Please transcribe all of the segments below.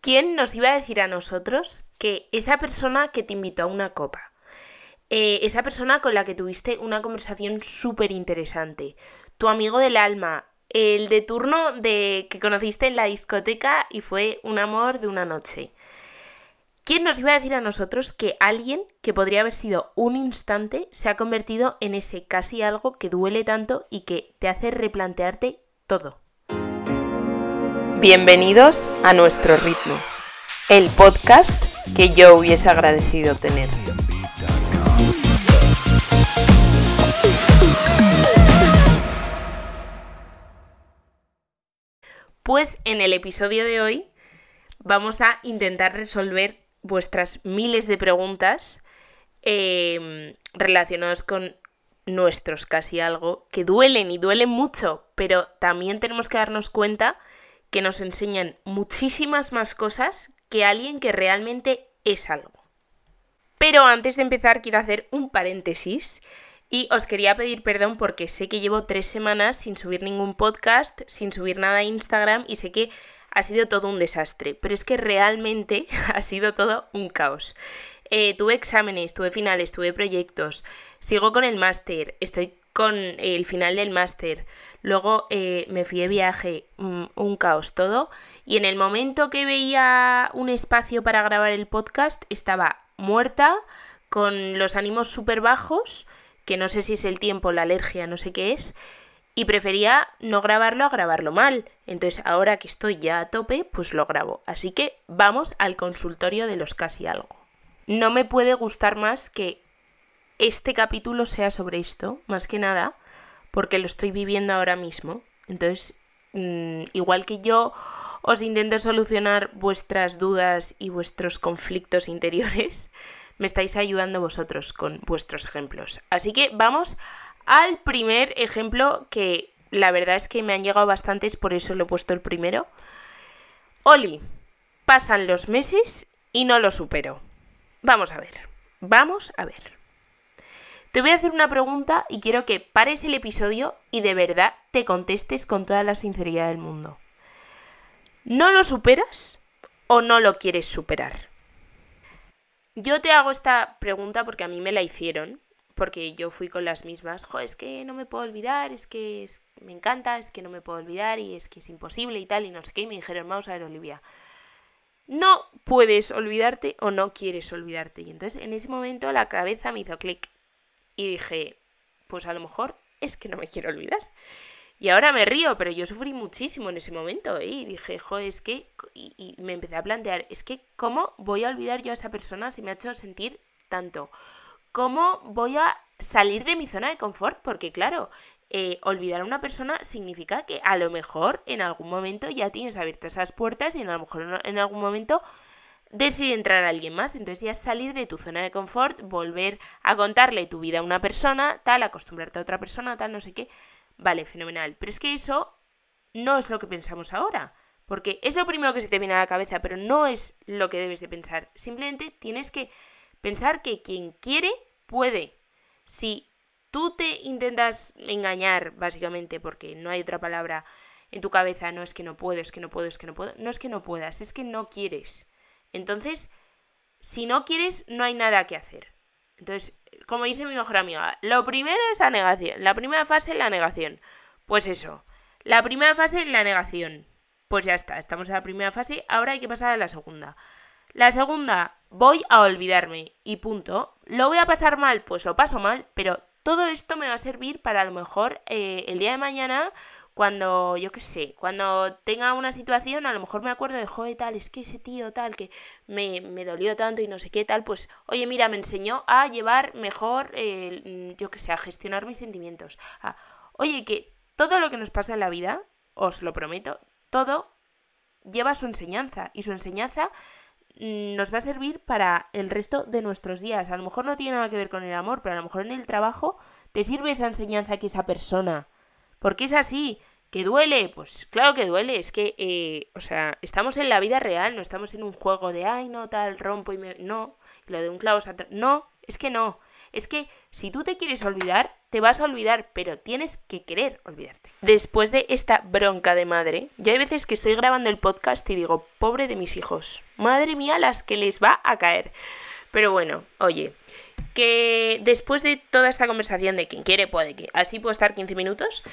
¿Quién nos iba a decir a nosotros que esa persona que te invitó a una copa, eh, esa persona con la que tuviste una conversación súper interesante, tu amigo del alma, el de turno de que conociste en la discoteca y fue un amor de una noche. ¿Quién nos iba a decir a nosotros que alguien que podría haber sido un instante se ha convertido en ese casi algo que duele tanto y que te hace replantearte todo? Bienvenidos a nuestro ritmo, el podcast que yo hubiese agradecido tener. Pues en el episodio de hoy vamos a intentar resolver vuestras miles de preguntas em, relacionadas con nuestros casi algo, que duelen y duelen mucho, pero también tenemos que darnos cuenta que nos enseñan muchísimas más cosas que alguien que realmente es algo. Pero antes de empezar quiero hacer un paréntesis y os quería pedir perdón porque sé que llevo tres semanas sin subir ningún podcast, sin subir nada a Instagram y sé que ha sido todo un desastre, pero es que realmente ha sido todo un caos. Eh, tuve exámenes, tuve finales, tuve proyectos, sigo con el máster, estoy con el final del máster, luego eh, me fui de viaje, mm, un caos todo, y en el momento que veía un espacio para grabar el podcast estaba muerta, con los ánimos súper bajos, que no sé si es el tiempo, la alergia, no sé qué es, y prefería no grabarlo a grabarlo mal. Entonces ahora que estoy ya a tope, pues lo grabo. Así que vamos al consultorio de los casi algo. No me puede gustar más que este capítulo sea sobre esto, más que nada, porque lo estoy viviendo ahora mismo. Entonces, mm, igual que yo os intento solucionar vuestras dudas y vuestros conflictos interiores, me estáis ayudando vosotros con vuestros ejemplos. Así que vamos al primer ejemplo que la verdad es que me han llegado bastantes, por eso lo he puesto el primero. Oli, pasan los meses y no lo supero. Vamos a ver, vamos a ver. Te voy a hacer una pregunta y quiero que pares el episodio y de verdad te contestes con toda la sinceridad del mundo. ¿No lo superas o no lo quieres superar? Yo te hago esta pregunta porque a mí me la hicieron, porque yo fui con las mismas, jo, es que no me puedo olvidar, es que me encanta, es que no me puedo olvidar y es que es imposible y tal, y no sé qué, y me dijeron, vamos a ver, Olivia, no puedes olvidarte o no quieres olvidarte. Y entonces en ese momento la cabeza me hizo clic y dije, pues a lo mejor es que no me quiero olvidar. Y ahora me río, pero yo sufrí muchísimo en ese momento. ¿eh? Y dije, joder, es que. Y, me empecé a plantear, es que, ¿cómo voy a olvidar yo a esa persona si me ha hecho sentir tanto? ¿Cómo voy a salir de mi zona de confort? Porque, claro, eh, olvidar a una persona significa que a lo mejor en algún momento ya tienes abiertas esas puertas y en a lo mejor en algún momento decide entrar a alguien más. Entonces ya es salir de tu zona de confort, volver a contarle tu vida a una persona, tal, acostumbrarte a otra persona, tal, no sé qué. Vale, fenomenal. Pero es que eso no es lo que pensamos ahora. Porque es lo primero que se te viene a la cabeza, pero no es lo que debes de pensar. Simplemente tienes que pensar que quien quiere puede. Si tú te intentas engañar, básicamente, porque no hay otra palabra en tu cabeza, no es que no puedo, es que no puedo, es que no puedo, no es que no puedas, es que no quieres. Entonces, si no quieres, no hay nada que hacer. Entonces, como dice mi mejor amiga, lo primero es la negación. La primera fase es la negación. Pues eso. La primera fase es la negación. Pues ya está, estamos en la primera fase, ahora hay que pasar a la segunda. La segunda, voy a olvidarme y punto. ¿Lo voy a pasar mal? Pues lo paso mal, pero todo esto me va a servir para a lo mejor eh, el día de mañana cuando, yo qué sé, cuando tenga una situación, a lo mejor me acuerdo de, joder, tal, es que ese tío tal, que me, me dolió tanto y no sé qué tal, pues, oye, mira, me enseñó a llevar mejor, eh, yo qué sé, a gestionar mis sentimientos. oye, que todo lo que nos pasa en la vida, os lo prometo, todo lleva su enseñanza y su enseñanza mm, nos va a servir para el resto de nuestros días. A lo mejor no tiene nada que ver con el amor, pero a lo mejor en el trabajo te sirve esa enseñanza que esa persona. Porque es así. ¿Que duele? Pues claro que duele, es que, eh, o sea, estamos en la vida real, no estamos en un juego de, ay, no, tal, rompo y me... No, lo de un clavo... No, es que no. Es que si tú te quieres olvidar, te vas a olvidar, pero tienes que querer olvidarte. Después de esta bronca de madre, ya hay veces que estoy grabando el podcast y digo, pobre de mis hijos, madre mía las que les va a caer. Pero bueno, oye, que después de toda esta conversación de quien quiere puede, que así puedo estar 15 minutos,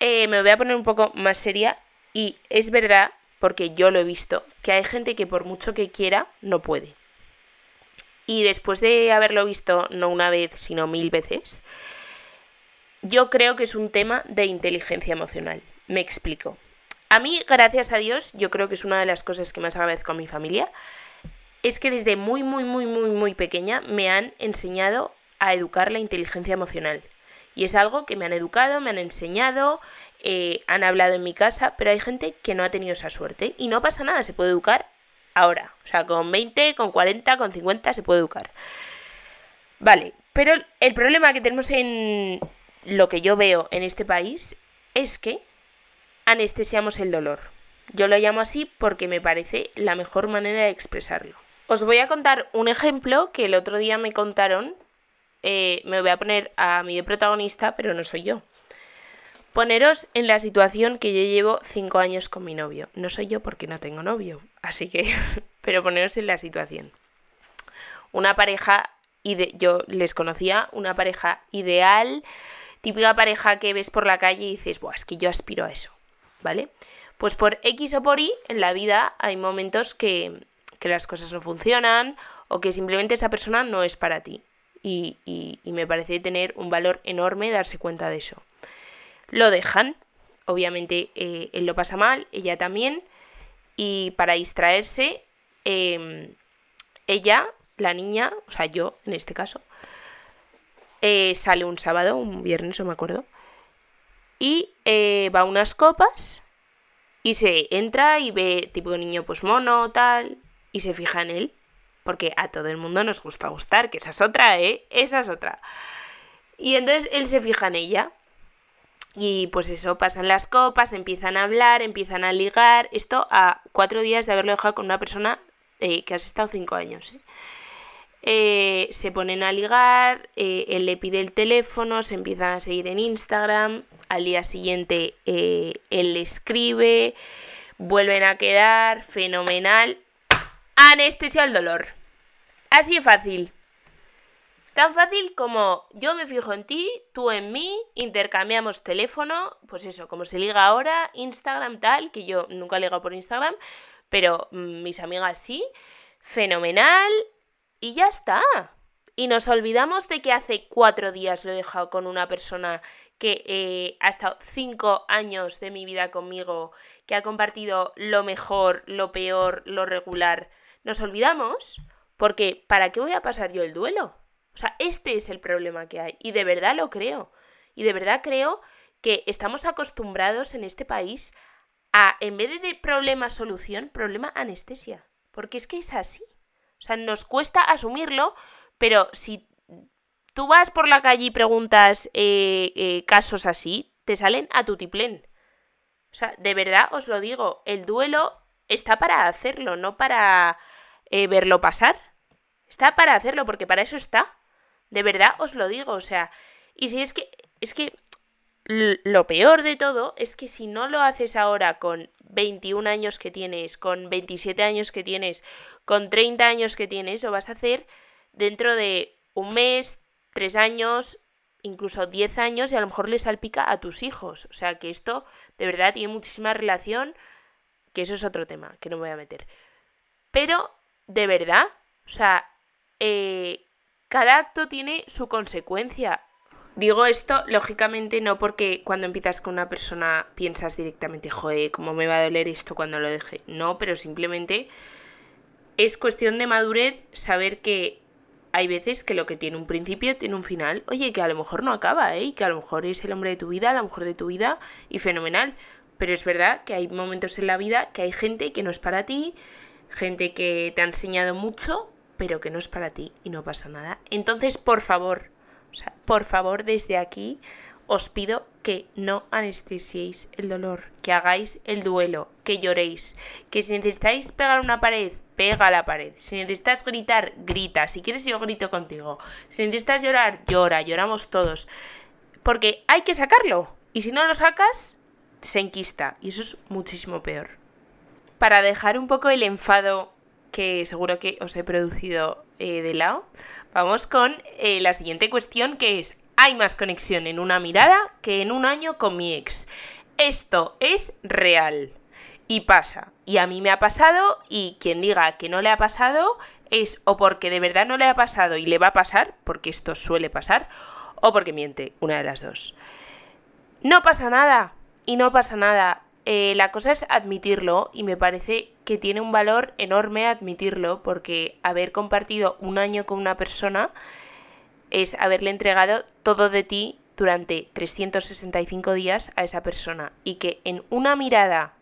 eh, me voy a poner un poco más seria y es verdad, porque yo lo he visto, que hay gente que por mucho que quiera, no puede. Y después de haberlo visto no una vez, sino mil veces, yo creo que es un tema de inteligencia emocional. Me explico. A mí, gracias a Dios, yo creo que es una de las cosas que más agradezco a mi familia, es que desde muy, muy, muy, muy, muy pequeña me han enseñado a educar la inteligencia emocional. Y es algo que me han educado, me han enseñado, eh, han hablado en mi casa, pero hay gente que no ha tenido esa suerte. Y no pasa nada, se puede educar ahora. O sea, con 20, con 40, con 50 se puede educar. Vale, pero el problema que tenemos en lo que yo veo en este país es que anestesiamos el dolor. Yo lo llamo así porque me parece la mejor manera de expresarlo. Os voy a contar un ejemplo que el otro día me contaron. Eh, me voy a poner a mi de protagonista, pero no soy yo. Poneros en la situación que yo llevo cinco años con mi novio. No soy yo porque no tengo novio, así que, pero poneros en la situación. Una pareja, ide yo les conocía, una pareja ideal, típica pareja que ves por la calle y dices, Buah, es que yo aspiro a eso, ¿vale? Pues por X o por Y en la vida hay momentos que, que las cosas no funcionan o que simplemente esa persona no es para ti. Y, me parece tener un valor enorme darse cuenta de eso. Lo dejan, obviamente eh, él lo pasa mal, ella también, y para distraerse, em, ella, la niña, o sea, yo en este caso, eh, sale un sábado, un viernes, no me acuerdo, y eh, va a unas copas y se entra y ve tipo niño pues mono, tal, y se fija en él, porque a todo el mundo nos gusta gustar, que esa es otra, ¿eh? Esa es otra. Y entonces él se fija en ella y pues eso, pasan las copas, empiezan a hablar, empiezan a ligar. Esto a cuatro días de haberlo dejado con una persona eh, que has estado cinco años. ¿eh? Eh, se ponen a ligar, él le pide el teléfono, se empiezan a seguir en Instagram. Al día siguiente él le escribe, vuelven a quedar, fenomenal. Anestesia al dolor. Así de fácil. Tan fácil como yo me fijo en ti, tú en mí, intercambiamos teléfono, pues eso, como se liga ahora, Instagram tal, que yo nunca he ligado por Instagram, pero mm, mis amigas sí, fenomenal, y ya está. Y nos olvidamos de que hace cuatro días lo he dejado con una persona que eh, ha estado cinco años de mi vida conmigo, que ha compartido lo mejor, lo peor, lo regular. Nos olvidamos porque ¿para qué voy a pasar yo el duelo? O sea, este es el problema que hay. Y de verdad lo creo. Y de verdad creo que estamos acostumbrados en este país a, en vez de problema-solución, problema-anestesia. Porque es que es así. O sea, nos cuesta asumirlo, pero si tú vas por la calle y preguntas eh, eh, casos así, te salen a tutiplén. O sea, de verdad os lo digo, el duelo está para hacerlo, no para eh, verlo pasar. Está para hacerlo, porque para eso está. De verdad os lo digo, o sea, y si es que, es que lo peor de todo es que si no lo haces ahora con 21 años que tienes, con 27 años que tienes, con 30 años que tienes, lo vas a hacer dentro de un mes, tres años, incluso 10 años y a lo mejor le salpica a tus hijos. O sea que esto de verdad tiene muchísima relación, que eso es otro tema que no me voy a meter. Pero, de verdad, o sea, eh, cada acto tiene su consecuencia. Digo esto, lógicamente, no porque cuando empiezas con una persona piensas directamente, joder, ¿cómo me va a doler esto cuando lo deje? No, pero simplemente es cuestión de madurez saber que hay veces que lo que tiene un principio tiene un final. Oye, que a lo mejor no acaba, ¿eh? Que a lo mejor es el hombre de tu vida, a lo mejor de tu vida, y fenomenal. Pero es verdad que hay momentos en la vida que hay gente que no es para ti, gente que te ha enseñado mucho, pero que no es para ti y no pasa nada. Entonces, por favor, o sea, por favor, desde aquí os pido que no anestesiéis el dolor, que hagáis el duelo, que lloréis, que si necesitáis pegar una pared, pega la pared, si necesitas gritar, grita, si quieres yo grito contigo, si necesitas llorar, llora, lloramos todos, porque hay que sacarlo, y si no lo sacas, se enquista, y eso es muchísimo peor. Para dejar un poco el enfado que seguro que os he producido eh, de lado, vamos con eh, la siguiente cuestión que es, hay más conexión en una mirada que en un año con mi ex. Esto es real. Y pasa. Y a mí me ha pasado y quien diga que no le ha pasado es o porque de verdad no le ha pasado y le va a pasar, porque esto suele pasar, o porque miente, una de las dos. No pasa nada. Y no pasa nada. Eh, la cosa es admitirlo y me parece que tiene un valor enorme admitirlo porque haber compartido un año con una persona es haberle entregado todo de ti durante 365 días a esa persona y que en una mirada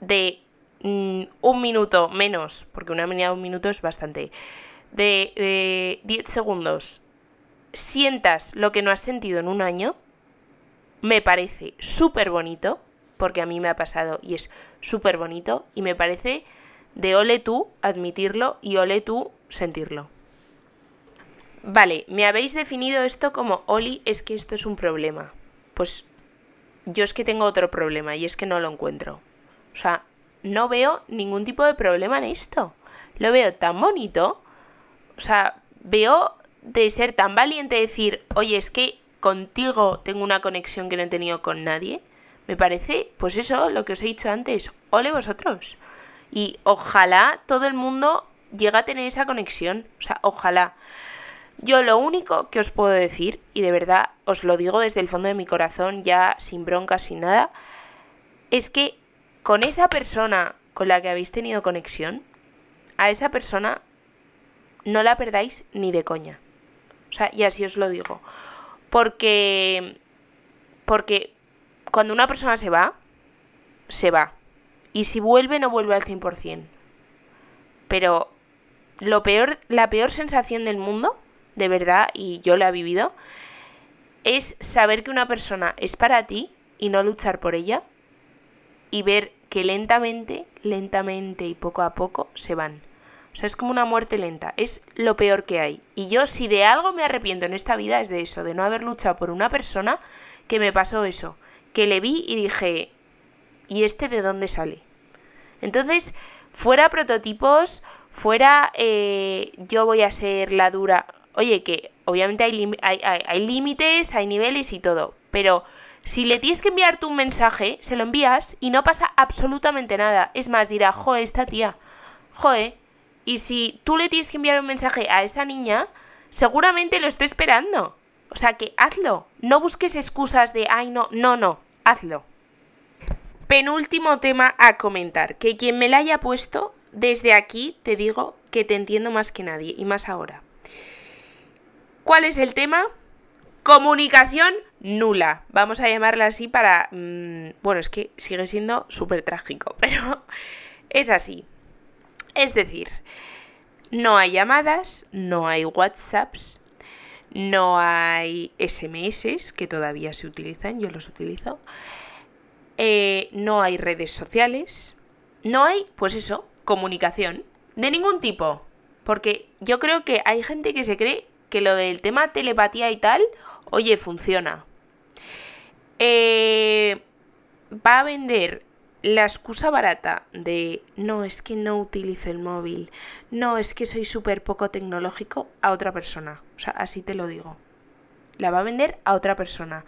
de mm, un minuto menos, porque una mirada de un minuto es bastante, de 10 segundos, sientas lo que no has sentido en un año, me parece súper bonito, porque a mí me ha pasado y es súper bonito, y me parece de ole tú admitirlo y ole tú sentirlo. Vale, me habéis definido esto como Oli, es que esto es un problema. Pues yo es que tengo otro problema y es que no lo encuentro. O sea, no veo ningún tipo de problema en esto. Lo veo tan bonito. O sea, veo de ser tan valiente decir, oye, es que contigo tengo una conexión que no he tenido con nadie. Me parece, pues eso, lo que os he dicho antes. Ole vosotros. Y ojalá todo el mundo llegue a tener esa conexión. O sea, ojalá. Yo lo único que os puedo decir, y de verdad os lo digo desde el fondo de mi corazón, ya sin broncas, sin nada, es que con esa persona con la que habéis tenido conexión, a esa persona no la perdáis ni de coña. O sea, y así os lo digo. Porque. Porque cuando una persona se va, se va. Y si vuelve, no vuelve al 100%. Pero lo peor, la peor sensación del mundo de verdad, y yo lo he vivido, es saber que una persona es para ti y no luchar por ella y ver que lentamente, lentamente y poco a poco se van. O sea, es como una muerte lenta, es lo peor que hay. Y yo si de algo me arrepiento en esta vida es de eso, de no haber luchado por una persona que me pasó eso, que le vi y dije, ¿y este de dónde sale? Entonces, fuera prototipos, fuera eh, yo voy a ser la dura, oye, que obviamente hay, hay, límites, hay niveles y todo, pero si le tienes que enviar tú un mensaje, se lo envías y no pasa absolutamente nada. Es más, dirá, joe, esta tía, joe. Y si tú le tienes que enviar un mensaje a esa niña, seguramente lo esté esperando. O sea que hazlo. No busques excusas de, ay, no, no, no, hazlo. Penúltimo tema a comentar, que quien me la haya puesto, desde aquí te digo que te entiendo más que nadie, y más ahora. ¿Cuál es el tema? Comunicación nula. Vamos a llamarla así para... Mm, bueno, es que sigue siendo súper trágico, pero es así. Es decir, no hay llamadas, no hay WhatsApps, no hay SMS, que todavía se utilizan, yo los utilizo. Eh, no hay redes sociales. No hay, pues eso, comunicación. De ningún tipo. Porque yo creo que hay gente que se cree que lo del tema telepatía y tal, oye, funciona. Eh, va a vender la excusa barata de no, es que no utilizo el móvil, no, es que soy súper poco tecnológico a otra persona. O sea, así te lo digo. La va a vender a otra persona.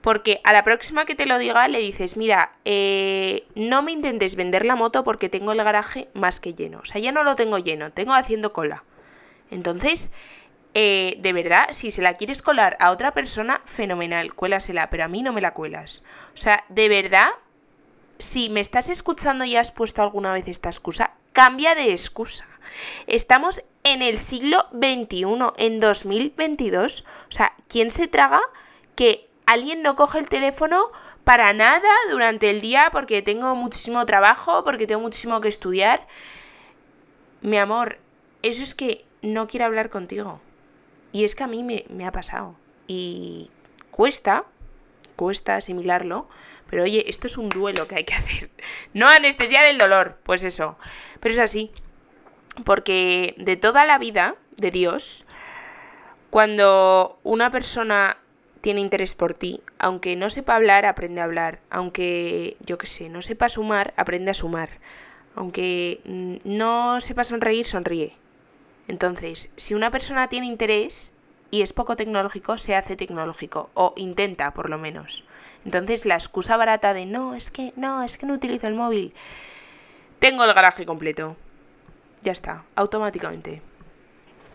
Porque a la próxima que te lo diga le dices, mira, eh, no me intentes vender la moto porque tengo el garaje más que lleno. O sea, ya no lo tengo lleno, tengo haciendo cola. Entonces, eh, de verdad, si se la quieres colar a otra persona, fenomenal, cuélasela, pero a mí no me la cuelas. O sea, de verdad, si me estás escuchando y has puesto alguna vez esta excusa, cambia de excusa. Estamos en el siglo XXI, en 2022. O sea, ¿quién se traga que alguien no coge el teléfono para nada durante el día porque tengo muchísimo trabajo, porque tengo muchísimo que estudiar? Mi amor, eso es que no quiero hablar contigo. Y es que a mí me, ha pasado. Y cuesta, cuesta asimilarlo, pero oye, esto es un duelo que hay que hacer. No anestesia del dolor, pues eso. Pero es así. Porque de toda la vida de Dios, cuando una persona tiene interés por ti, aunque no sepa hablar, aprende a hablar, aunque yo qué sé, no sepa sumar, aprende a sumar, aunque mm, no sepa sonreír, sonríe. Entonces, si una persona tiene interés y es poco tecnológico, se hace tecnológico, o intenta por lo menos. Entonces, la excusa barata de no, es que no, es que no utilizo el móvil. Tengo el garaje completo. Ya está, automáticamente.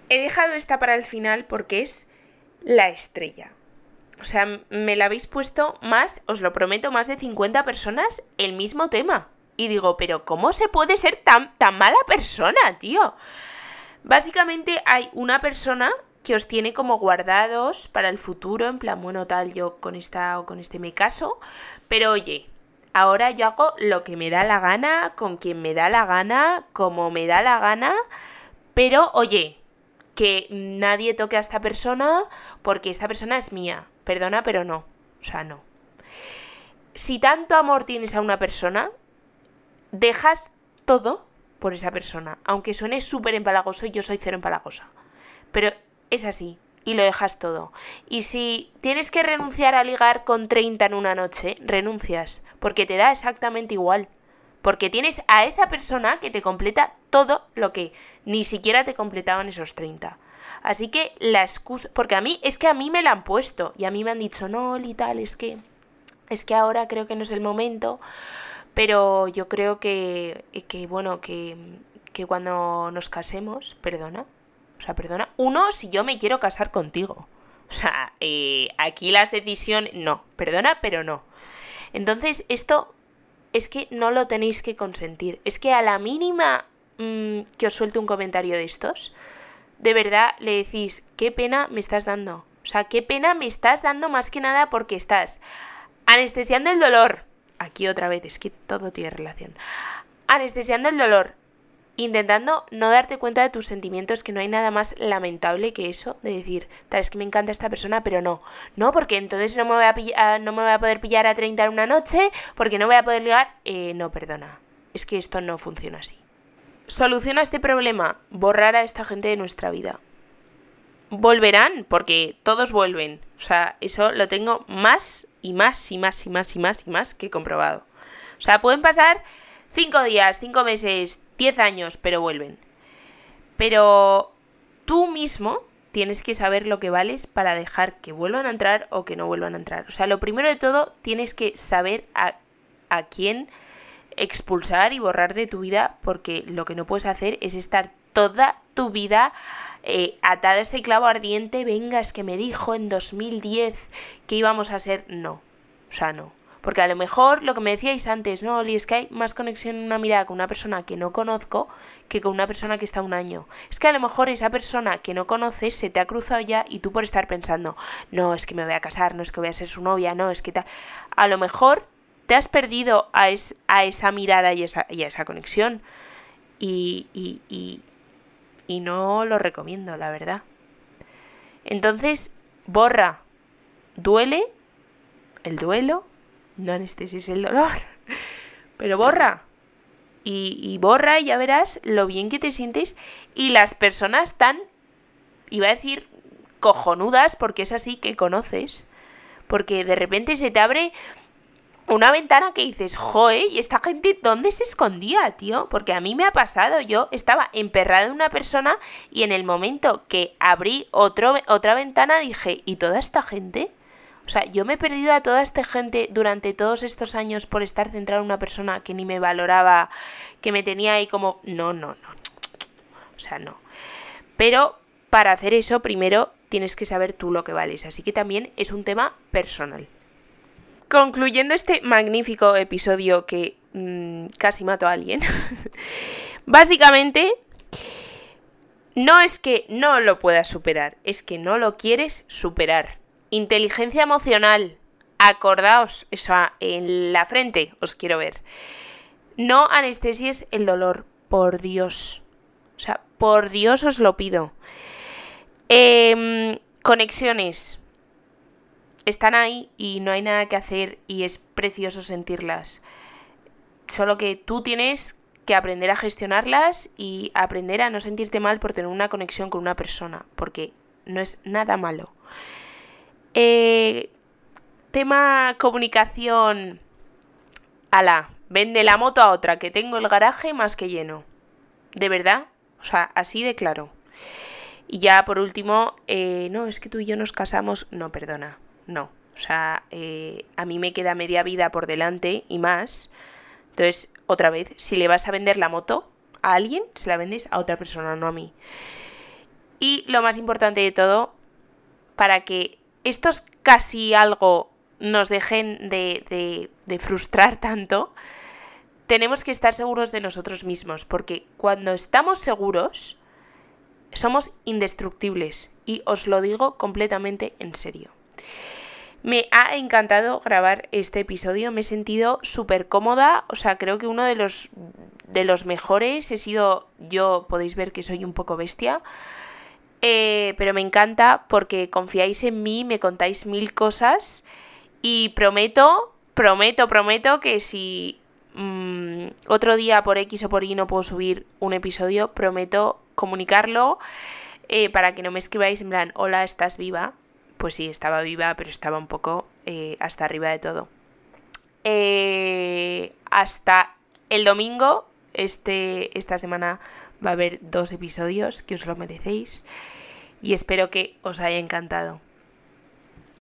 He dejado esta para el final porque es la estrella. O sea, me la habéis puesto más, os lo prometo, más de 50 personas el mismo tema. Y digo, pero ¿cómo se puede ser tan, tan mala persona, tío? Básicamente hay una persona que os tiene como guardados para el futuro, en plan, bueno, tal, yo con esta o con este me caso, pero oye, ahora yo hago lo que me da la gana, con quien me da la gana, como me da la gana, pero oye, que nadie toque a esta persona porque esta persona es mía. Perdona, pero no. O sea, no. Si tanto amor tienes a una persona, dejas todo por esa persona. Aunque suene súper empalagoso, yo soy cero empalagosa. Pero es así. Y lo dejas todo. Y si tienes que renunciar a ligar con 30 en una noche, renuncias. Porque te da exactamente igual. Porque tienes a esa persona que te completa todo lo que ni siquiera te completaban esos 30. Así que la excusa, porque a mí es que a mí me la han puesto y a mí me han dicho, no, y tal, es que es que ahora creo que no es el momento, pero yo creo que, que bueno, que, que cuando nos casemos, perdona, o sea, perdona, uno, si yo me quiero casar contigo. O sea, eh, aquí las decisiones, no, perdona, pero no. Entonces, esto es que no lo tenéis que consentir. Es que a la mínima mm, que os suelte un comentario de estos, de verdad le decís, qué pena me estás dando. O sea, qué pena me estás dando más que nada porque estás anestesiando el dolor. Aquí otra vez, es que todo tiene relación. Anestesiando el dolor, intentando no darte cuenta de tus sentimientos, que no hay nada más lamentable que eso, de decir, tal es que me encanta esta persona, pero no, no, porque entonces no me voy a, pillar, no me voy a poder pillar a 30 en una noche, porque no voy a poder ligar, eh, no, perdona, es que esto no funciona así. Soluciona este problema, borrar a esta gente de nuestra vida. Volverán, porque todos vuelven. O sea, eso lo tengo más y más y más y más y más y más que comprobado. O sea, pueden pasar 5 días, 5 meses, 10 años, pero vuelven. Pero tú mismo tienes que saber lo que vales para dejar que vuelvan a entrar o que no vuelvan a entrar. O sea, lo primero de todo, tienes que saber a, a quién expulsar y borrar de tu vida porque lo que no puedes hacer es estar toda tu vida eh, atada a ese clavo ardiente, venga, es que me dijo en 2010 que íbamos a ser... No, o sea, no. Porque a lo mejor lo que me decíais antes, no, Oli, es que hay más conexión en una mirada con una persona que no conozco que con una persona que está un año. Es que a lo mejor esa persona que no conoces se te ha cruzado ya y tú por estar pensando, no, es que me voy a casar, no es que voy a ser su novia, no, es que tal. A lo mejor te has perdido a, esa mirada y, esa, y a esa conexión. Y, y, y, y no lo recomiendo, la verdad. Entonces, borra. Duele el duelo, no anestesis el dolor, pero borra. Y, y, borra y ya verás lo bien que te sientes y las personas tan, iba a decir, cojonudas, porque es así que conoces, porque de repente se te abre una ventana que dices, joe, ¿y esta gente dónde se escondía, tío? Porque a mí me ha pasado, yo estaba emperrada en una persona y en el momento que abrí otra ventana dije, ¿y toda esta gente? O sea, yo me he perdido a toda esta gente durante todos estos años por estar centrada en una persona que ni me valoraba, que me tenía ahí como, no, no, no. O sea, no. Pero para hacer eso, primero tienes que saber tú lo que vales. Así que también es un tema personal. Concluyendo este magnífico episodio que mm, casi mato a alguien, básicamente no es que no lo puedas superar, es que no lo quieres superar. Inteligencia emocional, acordaos, eso en la frente os quiero ver. No anestesies el dolor, por Dios. O sea, por Dios os lo pido. Em, conexiones están ahí y no hay nada que hacer y es precioso sentirlas. Solo que tú tienes que aprender a gestionarlas y aprender a no sentirte mal por tener una conexión con una persona, porque no es nada malo. Eh, tema comunicación. Ala, vende la moto a otra, que tengo el garaje más que lleno. ¿De verdad? O sea, así de claro. Y ya por último, eh, no, es que tú y yo nos casamos. No, perdona, no. O sea, eh, a mí me queda media vida por delante y más. Entonces, otra vez, si le vas a vender la moto a alguien, se la vendes a otra persona, no a mí. Y lo más importante de todo, para que estos casi algo nos dejen de, de frustrar tanto, tenemos que estar seguros de nosotros mismos, porque cuando estamos seguros, somos indestructibles. Y os lo digo completamente en serio. Me ha encantado grabar este episodio, me he sentido súper cómoda, o sea, creo que uno de los, de los mejores he sido yo, podéis ver que soy un poco bestia, eh, pero me encanta porque confiáis en mí, me contáis mil cosas y prometo, prometo, prometo que si mm, otro día por X o por Y no puedo subir un episodio, prometo comunicarlo eh, para que no me escribáis en plan, hola, ¿estás viva? Pues sí, estaba viva, pero estaba un poco eh, hasta arriba de todo. Hasta el domingo, este, esta semana va a haber dos episodios que os lo merecéis y espero que os haya encantado.